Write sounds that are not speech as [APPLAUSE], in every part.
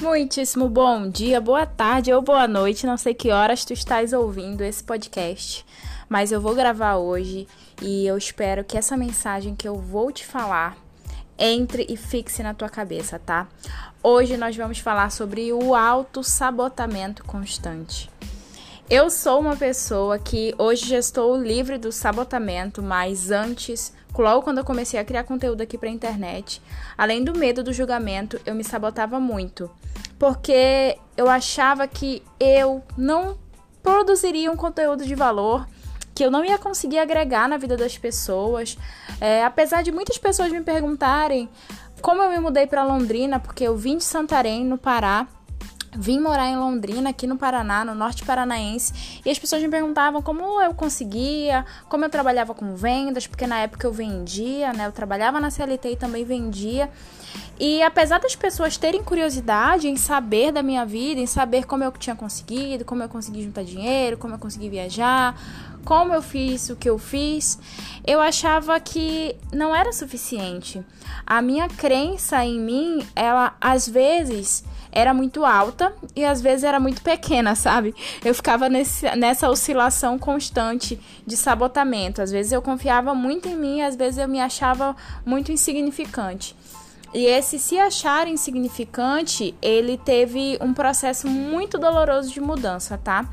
Muitíssimo bom dia, boa tarde ou boa noite. Não sei que horas tu estás ouvindo esse podcast, mas eu vou gravar hoje e eu espero que essa mensagem que eu vou te falar entre e fixe na tua cabeça, tá? Hoje nós vamos falar sobre o auto-sabotamento constante. Eu sou uma pessoa que hoje já estou livre do sabotamento, mas antes, logo quando eu comecei a criar conteúdo aqui para internet, além do medo do julgamento, eu me sabotava muito, porque eu achava que eu não produziria um conteúdo de valor, que eu não ia conseguir agregar na vida das pessoas. É, apesar de muitas pessoas me perguntarem como eu me mudei para Londrina, porque eu vim de Santarém, no Pará, Vim morar em Londrina, aqui no Paraná, no norte paranaense, e as pessoas me perguntavam como eu conseguia, como eu trabalhava com vendas, porque na época eu vendia, né? Eu trabalhava na CLT e também vendia. E apesar das pessoas terem curiosidade em saber da minha vida, em saber como eu tinha conseguido, como eu consegui juntar dinheiro, como eu consegui viajar, como eu fiz o que eu fiz, eu achava que não era suficiente. A minha crença em mim, ela às vezes era muito alta e às vezes era muito pequena, sabe? Eu ficava nesse, nessa oscilação constante de sabotamento. Às vezes eu confiava muito em mim, às vezes eu me achava muito insignificante. E esse se achar insignificante, ele teve um processo muito doloroso de mudança, tá?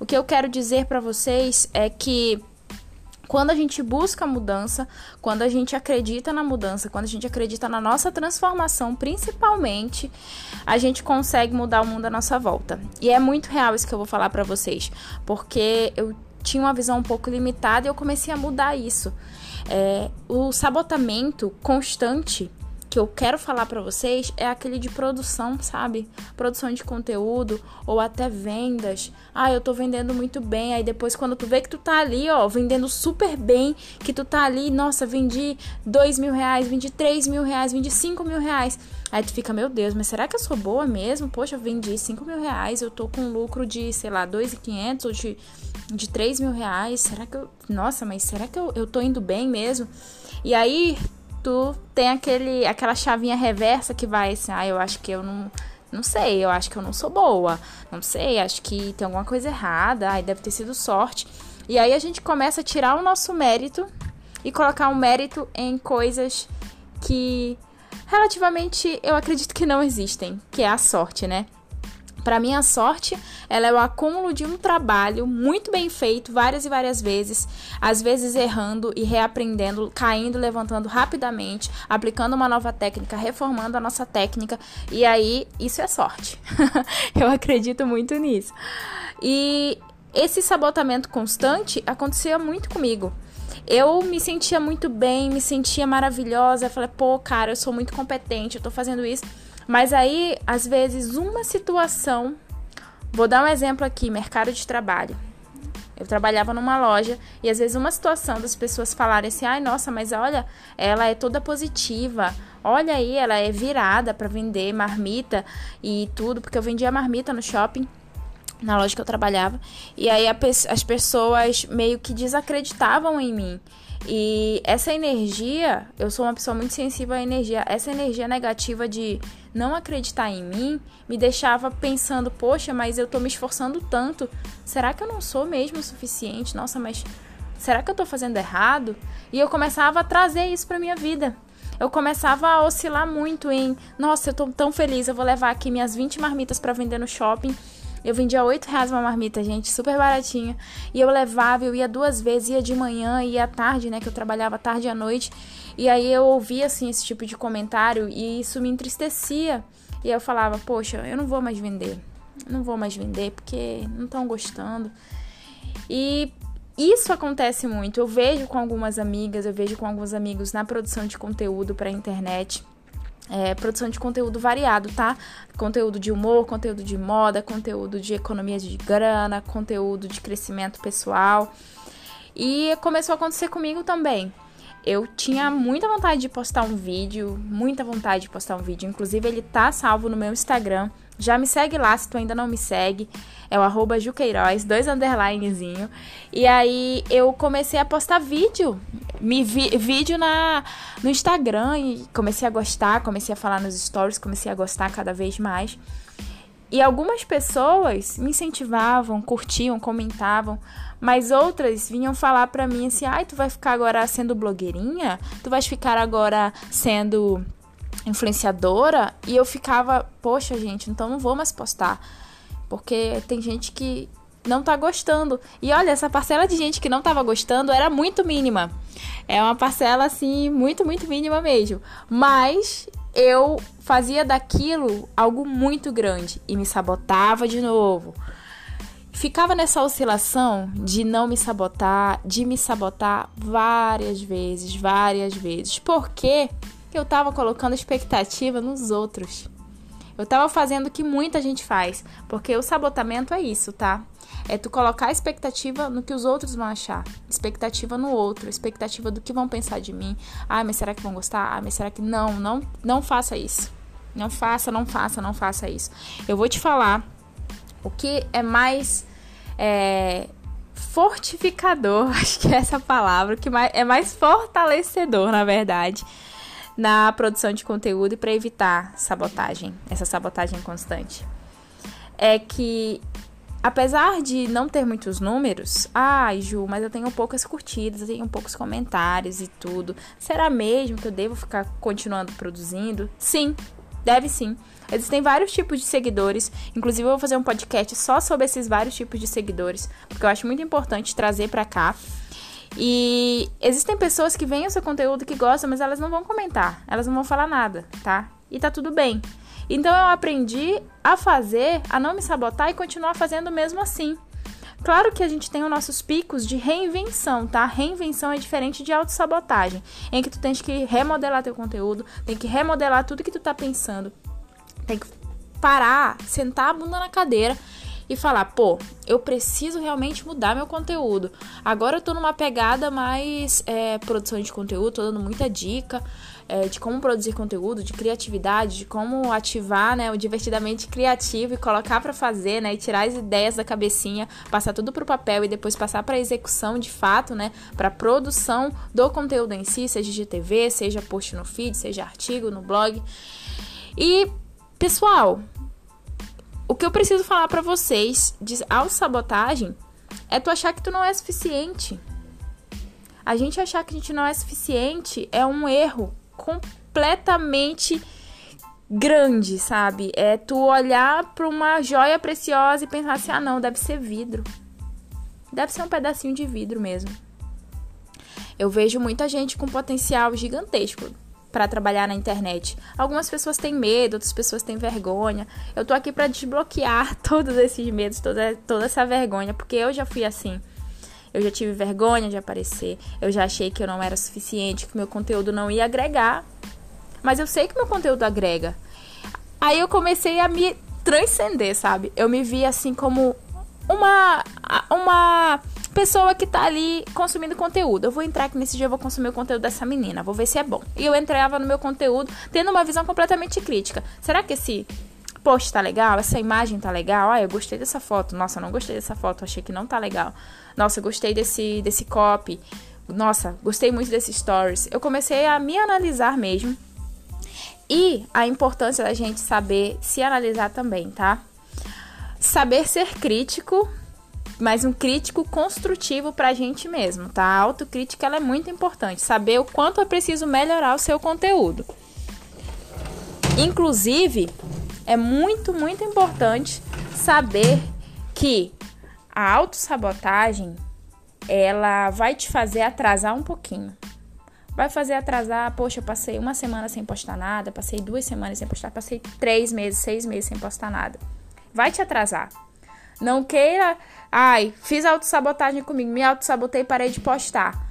O que eu quero dizer para vocês é que quando a gente busca mudança, quando a gente acredita na mudança, quando a gente acredita na nossa transformação, principalmente, a gente consegue mudar o mundo à nossa volta. E é muito real isso que eu vou falar para vocês, porque eu tinha uma visão um pouco limitada e eu comecei a mudar isso. É, o sabotamento constante que eu quero falar para vocês é aquele de produção, sabe? Produção de conteúdo ou até vendas. Ah, eu tô vendendo muito bem. Aí depois, quando tu vê que tu tá ali, ó, vendendo super bem, que tu tá ali, nossa, vendi dois mil reais, vendi três mil reais, vendi cinco mil reais. Aí tu fica, meu Deus, mas será que eu sou boa mesmo? Poxa, eu vendi cinco mil reais, eu tô com lucro de, sei lá, dois e quinhentos ou de, de três mil reais. Será que eu. Nossa, mas será que eu, eu tô indo bem mesmo? E aí tu tem aquele, aquela chavinha reversa que vai assim, ah, eu acho que eu não. Não sei, eu acho que eu não sou boa. Não sei, acho que tem alguma coisa errada. Ai, deve ter sido sorte. E aí a gente começa a tirar o nosso mérito e colocar um mérito em coisas que relativamente eu acredito que não existem, que é a sorte, né? Para minha sorte, ela é o acúmulo de um trabalho muito bem feito várias e várias vezes, às vezes errando e reaprendendo, caindo, levantando rapidamente, aplicando uma nova técnica, reformando a nossa técnica, e aí isso é sorte. [LAUGHS] Eu acredito muito nisso. E esse sabotamento constante acontecia muito comigo. Eu me sentia muito bem, me sentia maravilhosa, eu falei, pô, cara, eu sou muito competente, eu tô fazendo isso mas aí, às vezes, uma situação. Vou dar um exemplo aqui: mercado de trabalho. Eu trabalhava numa loja e às vezes uma situação das pessoas falarem assim: ai, nossa, mas olha, ela é toda positiva. Olha aí, ela é virada para vender marmita e tudo, porque eu vendia marmita no shopping na loja que eu trabalhava. E aí a, as pessoas meio que desacreditavam em mim. E essa energia, eu sou uma pessoa muito sensível à energia, essa energia negativa de não acreditar em mim me deixava pensando, poxa, mas eu tô me esforçando tanto, será que eu não sou mesmo o suficiente? Nossa, mas será que eu tô fazendo errado? E eu começava a trazer isso pra minha vida. Eu começava a oscilar muito em, nossa, eu tô tão feliz, eu vou levar aqui minhas 20 marmitas para vender no shopping eu vendia 8 reais uma marmita, gente, super baratinha. E eu levava, eu ia duas vezes, ia de manhã, ia à tarde, né? Que eu trabalhava tarde e à noite. E aí eu ouvia, assim, esse tipo de comentário e isso me entristecia. E eu falava, poxa, eu não vou mais vender. Não vou mais vender porque não estão gostando. E isso acontece muito. Eu vejo com algumas amigas, eu vejo com alguns amigos na produção de conteúdo para internet é, produção de conteúdo variado, tá? Conteúdo de humor, conteúdo de moda, conteúdo de economia de grana, conteúdo de crescimento pessoal. E começou a acontecer comigo também. Eu tinha muita vontade de postar um vídeo, muita vontade de postar um vídeo. Inclusive, ele tá salvo no meu Instagram. Já me segue lá se tu ainda não me segue. É o arroba Juqueiroz, dois underlinezinho. E aí eu comecei a postar vídeo. Me vi, vídeo na, no Instagram e comecei a gostar, comecei a falar nos stories, comecei a gostar cada vez mais. E algumas pessoas me incentivavam, curtiam, comentavam, mas outras vinham falar para mim assim: "Ai, tu vai ficar agora sendo blogueirinha? Tu vais ficar agora sendo influenciadora?" E eu ficava: "Poxa, gente, então não vou mais postar." Porque tem gente que não tá gostando. E olha, essa parcela de gente que não tava gostando era muito mínima. É uma parcela assim, muito, muito mínima mesmo. Mas eu fazia daquilo algo muito grande e me sabotava de novo. Ficava nessa oscilação de não me sabotar, de me sabotar várias vezes, várias vezes. Porque eu tava colocando expectativa nos outros. Eu tava fazendo o que muita gente faz, porque o sabotamento é isso, tá? É tu colocar expectativa no que os outros vão achar, expectativa no outro, expectativa do que vão pensar de mim. Ah, mas será que vão gostar? Ah, mas será que não? Não, não faça isso. Não faça, não faça, não faça isso. Eu vou te falar o que é mais é, fortificador, [LAUGHS] acho que é essa palavra, que é mais fortalecedor, na verdade, na produção de conteúdo e para evitar sabotagem, essa sabotagem constante. É que apesar de não ter muitos números, ai, Ju, mas eu tenho poucas curtidas, eu tenho poucos comentários e tudo. Será mesmo que eu devo ficar continuando produzindo? Sim, deve sim. Existem vários tipos de seguidores, inclusive eu vou fazer um podcast só sobre esses vários tipos de seguidores, porque eu acho muito importante trazer para cá. E existem pessoas que veem o seu conteúdo que gostam, mas elas não vão comentar, elas não vão falar nada, tá? E tá tudo bem. Então eu aprendi a fazer, a não me sabotar e continuar fazendo mesmo assim. Claro que a gente tem os nossos picos de reinvenção, tá? Reinvenção é diferente de autossabotagem, em que tu tens que remodelar teu conteúdo, tem que remodelar tudo que tu tá pensando. Tem que parar, sentar a bunda na cadeira e falar, pô, eu preciso realmente mudar meu conteúdo. Agora eu tô numa pegada mais é, produção de conteúdo, tô dando muita dica é, de como produzir conteúdo, de criatividade, de como ativar né, o divertidamente criativo e colocar para fazer, né, e tirar as ideias da cabecinha, passar tudo para o papel e depois passar para execução de fato, né, para produção do conteúdo em si, seja de TV, seja post no feed, seja artigo no blog. E pessoal, o que eu preciso falar para vocês de autossabotagem é tu achar que tu não é suficiente. A gente achar que a gente não é suficiente é um erro completamente grande, sabe? É tu olhar para uma joia preciosa e pensar assim: ah, não, deve ser vidro. Deve ser um pedacinho de vidro mesmo. Eu vejo muita gente com potencial gigantesco para trabalhar na internet. Algumas pessoas têm medo, outras pessoas têm vergonha. Eu tô aqui para desbloquear [LAUGHS] todos esses medos, toda, toda essa vergonha, porque eu já fui assim. Eu já tive vergonha de aparecer. Eu já achei que eu não era suficiente, que meu conteúdo não ia agregar. Mas eu sei que meu conteúdo agrega. Aí eu comecei a me transcender, sabe? Eu me vi assim como uma uma pessoa que tá ali consumindo conteúdo. Eu vou entrar aqui nesse dia, eu vou consumir o conteúdo dessa menina, vou ver se é bom. E eu entrava no meu conteúdo tendo uma visão completamente crítica. Será que esse post tá legal? Essa imagem tá legal? Ah, eu gostei dessa foto. Nossa, não gostei dessa foto, achei que não tá legal. Nossa, gostei desse, desse copy. Nossa, gostei muito desses stories. Eu comecei a me analisar mesmo. E a importância da gente saber se analisar também, tá? Saber ser crítico, mas um crítico construtivo pra gente mesmo, tá? A autocrítica ela é muito importante. Saber o quanto é preciso melhorar o seu conteúdo. Inclusive, é muito, muito importante saber que a autossabotagem ela vai te fazer atrasar um pouquinho. Vai fazer atrasar, poxa, eu passei uma semana sem postar nada, passei duas semanas sem postar, passei três meses, seis meses sem postar nada. Vai te atrasar. Não queira, ai, fiz autossabotagem comigo, me autossabotei parei de postar.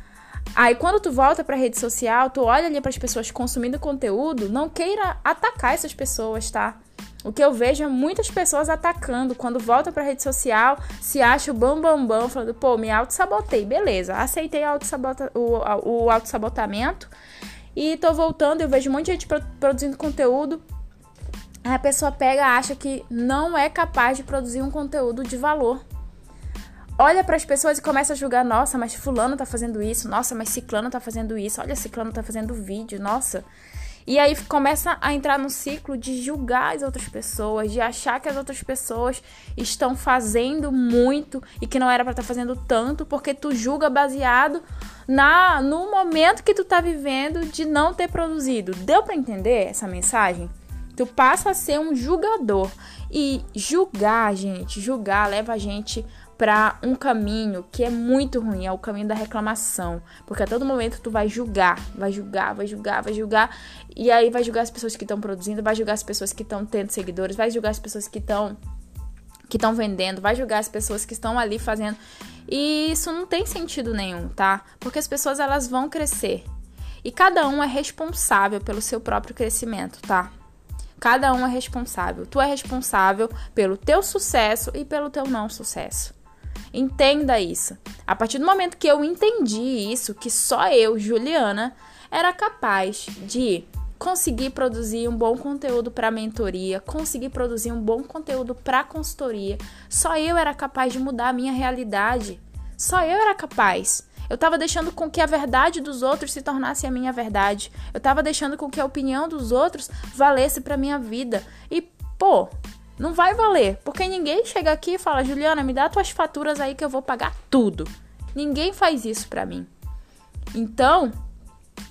Aí quando tu volta para rede social, tu olha ali para as pessoas consumindo conteúdo, não queira atacar essas pessoas, tá? O que eu vejo é muitas pessoas atacando quando volta pra rede social, se acha o bam bam bam, falando, pô, me auto-sabotei, beleza, aceitei auto o, o auto-sabotamento e tô voltando, eu vejo um monte de gente produzindo conteúdo. A pessoa pega acha que não é capaz de produzir um conteúdo de valor. Olha para as pessoas e começa a julgar, nossa, mas fulano tá fazendo isso, nossa, mas ciclano tá fazendo isso, olha, ciclano tá fazendo vídeo, nossa. E aí começa a entrar no ciclo de julgar as outras pessoas, de achar que as outras pessoas estão fazendo muito e que não era para estar tá fazendo tanto, porque tu julga baseado na no momento que tu tá vivendo de não ter produzido. Deu para entender essa mensagem? Tu passa a ser um julgador. E julgar, gente, julgar leva a gente para um caminho que é muito ruim, é o caminho da reclamação, porque a todo momento tu vai julgar, vai julgar, vai julgar, vai julgar, e aí vai julgar as pessoas que estão produzindo, vai julgar as pessoas que estão tendo seguidores, vai julgar as pessoas que estão que estão vendendo, vai julgar as pessoas que estão ali fazendo. E isso não tem sentido nenhum, tá? Porque as pessoas elas vão crescer. E cada um é responsável pelo seu próprio crescimento, tá? Cada um é responsável. Tu é responsável pelo teu sucesso e pelo teu não sucesso. Entenda isso. A partir do momento que eu entendi isso, que só eu, Juliana, era capaz de conseguir produzir um bom conteúdo para mentoria, conseguir produzir um bom conteúdo para consultoria, só eu era capaz de mudar a minha realidade. Só eu era capaz. Eu estava deixando com que a verdade dos outros se tornasse a minha verdade. Eu estava deixando com que a opinião dos outros valesse para minha vida. E, pô, não vai valer, porque ninguém chega aqui e fala: Juliana, me dá tuas faturas aí que eu vou pagar tudo. Ninguém faz isso para mim. Então,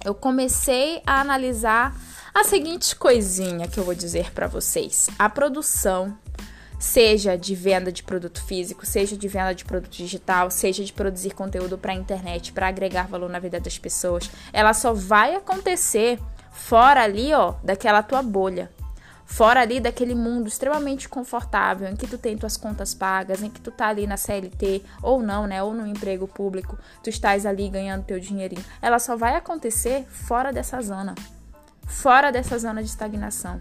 eu comecei a analisar a seguinte coisinha que eu vou dizer para vocês: a produção, seja de venda de produto físico, seja de venda de produto digital, seja de produzir conteúdo para a internet, para agregar valor na vida das pessoas, ela só vai acontecer fora ali, ó, daquela tua bolha fora ali daquele mundo extremamente confortável em que tu tem tuas contas pagas, em que tu tá ali na CLT ou não, né, ou no emprego público, tu estás ali ganhando teu dinheirinho. Ela só vai acontecer fora dessa zona. Fora dessa zona de estagnação.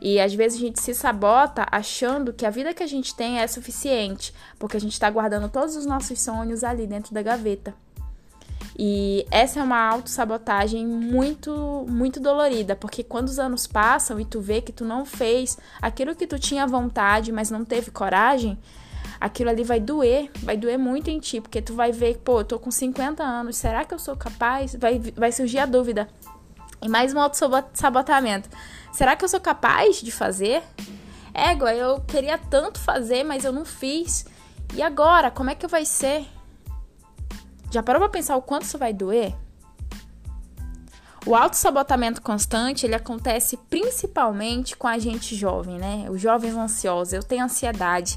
E às vezes a gente se sabota achando que a vida que a gente tem é suficiente, porque a gente está guardando todos os nossos sonhos ali dentro da gaveta. E essa é uma autossabotagem muito, muito dolorida, porque quando os anos passam e tu vê que tu não fez aquilo que tu tinha vontade, mas não teve coragem, aquilo ali vai doer, vai doer muito em ti, porque tu vai ver, pô, eu tô com 50 anos, será que eu sou capaz? Vai, vai surgir a dúvida. E mais um auto-sabotamento. Será que eu sou capaz de fazer? Égua, eu queria tanto fazer, mas eu não fiz. E agora, como é que vai ser? Já parou pra pensar o quanto isso vai doer? O autossabotamento constante, ele acontece principalmente com a gente jovem, né? Os jovens ansiosos. Eu tenho ansiedade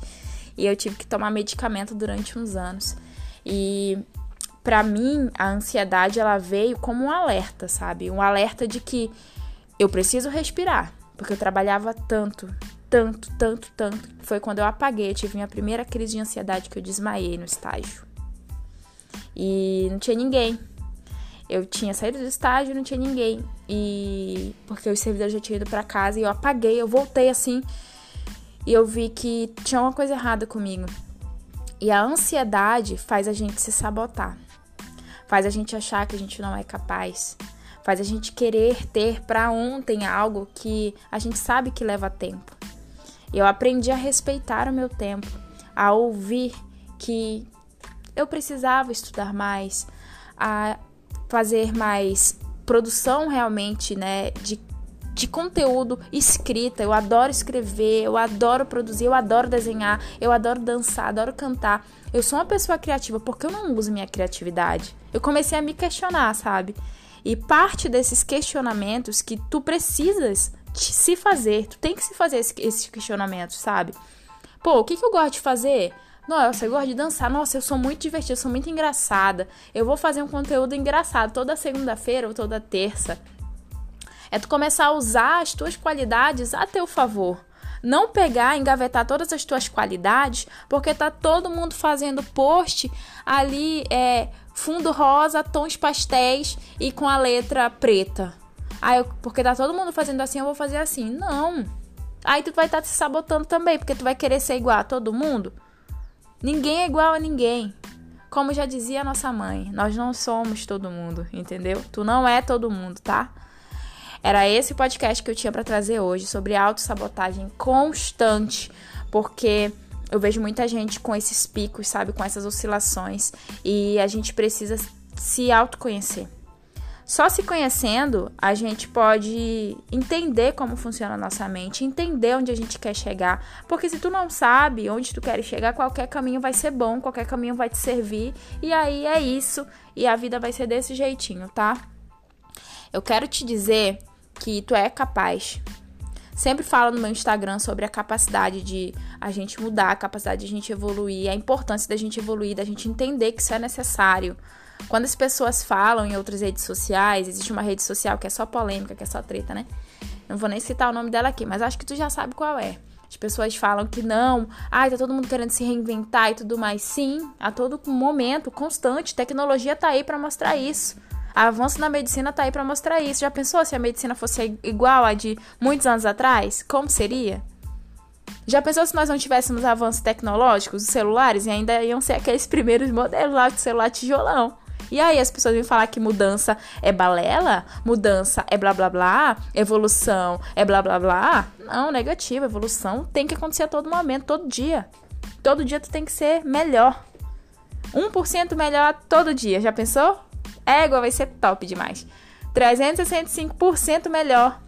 e eu tive que tomar medicamento durante uns anos. E para mim, a ansiedade ela veio como um alerta, sabe? Um alerta de que eu preciso respirar, porque eu trabalhava tanto, tanto, tanto, tanto. Foi quando eu apaguei, tive minha primeira crise de ansiedade que eu desmaiei no estágio. E não tinha ninguém. Eu tinha saído do estágio, não tinha ninguém. E porque os servidores já tinham ido para casa e eu apaguei, eu voltei assim e eu vi que tinha uma coisa errada comigo. E a ansiedade faz a gente se sabotar. Faz a gente achar que a gente não é capaz. Faz a gente querer ter para ontem algo que a gente sabe que leva tempo. Eu aprendi a respeitar o meu tempo, a ouvir que eu precisava estudar mais, a fazer mais produção realmente, né, de, de conteúdo escrita. Eu adoro escrever, eu adoro produzir, eu adoro desenhar, eu adoro dançar, adoro cantar. Eu sou uma pessoa criativa porque eu não uso minha criatividade. Eu comecei a me questionar, sabe? E parte desses questionamentos que tu precisas se fazer, tu tem que se fazer esses questionamentos, sabe? Pô, o que, que eu gosto de fazer? Nossa, eu gosto de dançar. Nossa, eu sou muito divertida, eu sou muito engraçada. Eu vou fazer um conteúdo engraçado toda segunda-feira ou toda terça. É tu começar a usar as tuas qualidades a teu favor. Não pegar, engavetar todas as tuas qualidades, porque tá todo mundo fazendo post ali, é fundo rosa, tons pastéis e com a letra preta. Aí, eu, porque tá todo mundo fazendo assim, eu vou fazer assim. Não. Aí tu vai estar tá se sabotando também, porque tu vai querer ser igual a todo mundo. Ninguém é igual a ninguém. Como já dizia nossa mãe, nós não somos todo mundo, entendeu? Tu não é todo mundo, tá? Era esse podcast que eu tinha para trazer hoje sobre autossabotagem constante, porque eu vejo muita gente com esses picos, sabe, com essas oscilações, e a gente precisa se autoconhecer. Só se conhecendo, a gente pode entender como funciona a nossa mente, entender onde a gente quer chegar. Porque se tu não sabe onde tu quer chegar, qualquer caminho vai ser bom, qualquer caminho vai te servir. E aí é isso. E a vida vai ser desse jeitinho, tá? Eu quero te dizer que tu é capaz. Sempre falo no meu Instagram sobre a capacidade de a gente mudar, a capacidade de a gente evoluir, a importância da gente evoluir, da gente entender que isso é necessário. Quando as pessoas falam em outras redes sociais, existe uma rede social que é só polêmica, que é só treta, né? Não vou nem citar o nome dela aqui, mas acho que tu já sabe qual é. As pessoas falam que não, ai, tá todo mundo querendo se reinventar e tudo mais. Sim, a todo momento, constante, tecnologia tá aí para mostrar isso. Avanço na medicina tá aí para mostrar isso. Já pensou se a medicina fosse igual a de muitos anos atrás? Como seria? Já pensou se nós não tivéssemos avanços tecnológicos, os celulares, e ainda iam ser aqueles primeiros modelos lá de celular tijolão? E aí as pessoas vêm falar que mudança é balela, mudança é blá blá blá, evolução é blá blá blá. Não, negativo, evolução tem que acontecer a todo momento, todo dia. Todo dia tu tem que ser melhor. 1% melhor todo dia, já pensou? Égua vai ser top demais. 365% melhor.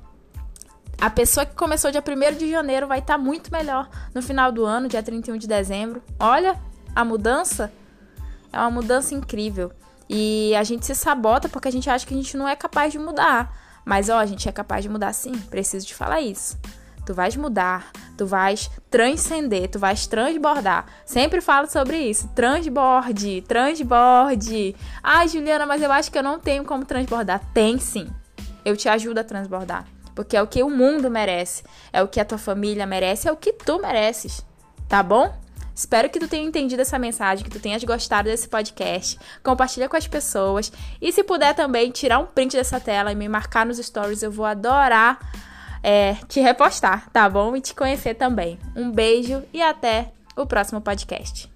A pessoa que começou dia 1 de janeiro vai estar tá muito melhor no final do ano, dia 31 de dezembro. Olha, a mudança é uma mudança incrível. E a gente se sabota porque a gente acha que a gente não é capaz de mudar. Mas ó, a gente é capaz de mudar sim, preciso te falar isso. Tu vais mudar, tu vais transcender, tu vais transbordar. Sempre falo sobre isso. Transborde, transborde. Ai, Juliana, mas eu acho que eu não tenho como transbordar. Tem sim. Eu te ajudo a transbordar. Porque é o que o mundo merece, é o que a tua família merece, é o que tu mereces. Tá bom? Espero que tu tenha entendido essa mensagem, que tu tenhas gostado desse podcast. Compartilha com as pessoas. E se puder também tirar um print dessa tela e me marcar nos stories, eu vou adorar é, te repostar, tá bom? E te conhecer também. Um beijo e até o próximo podcast.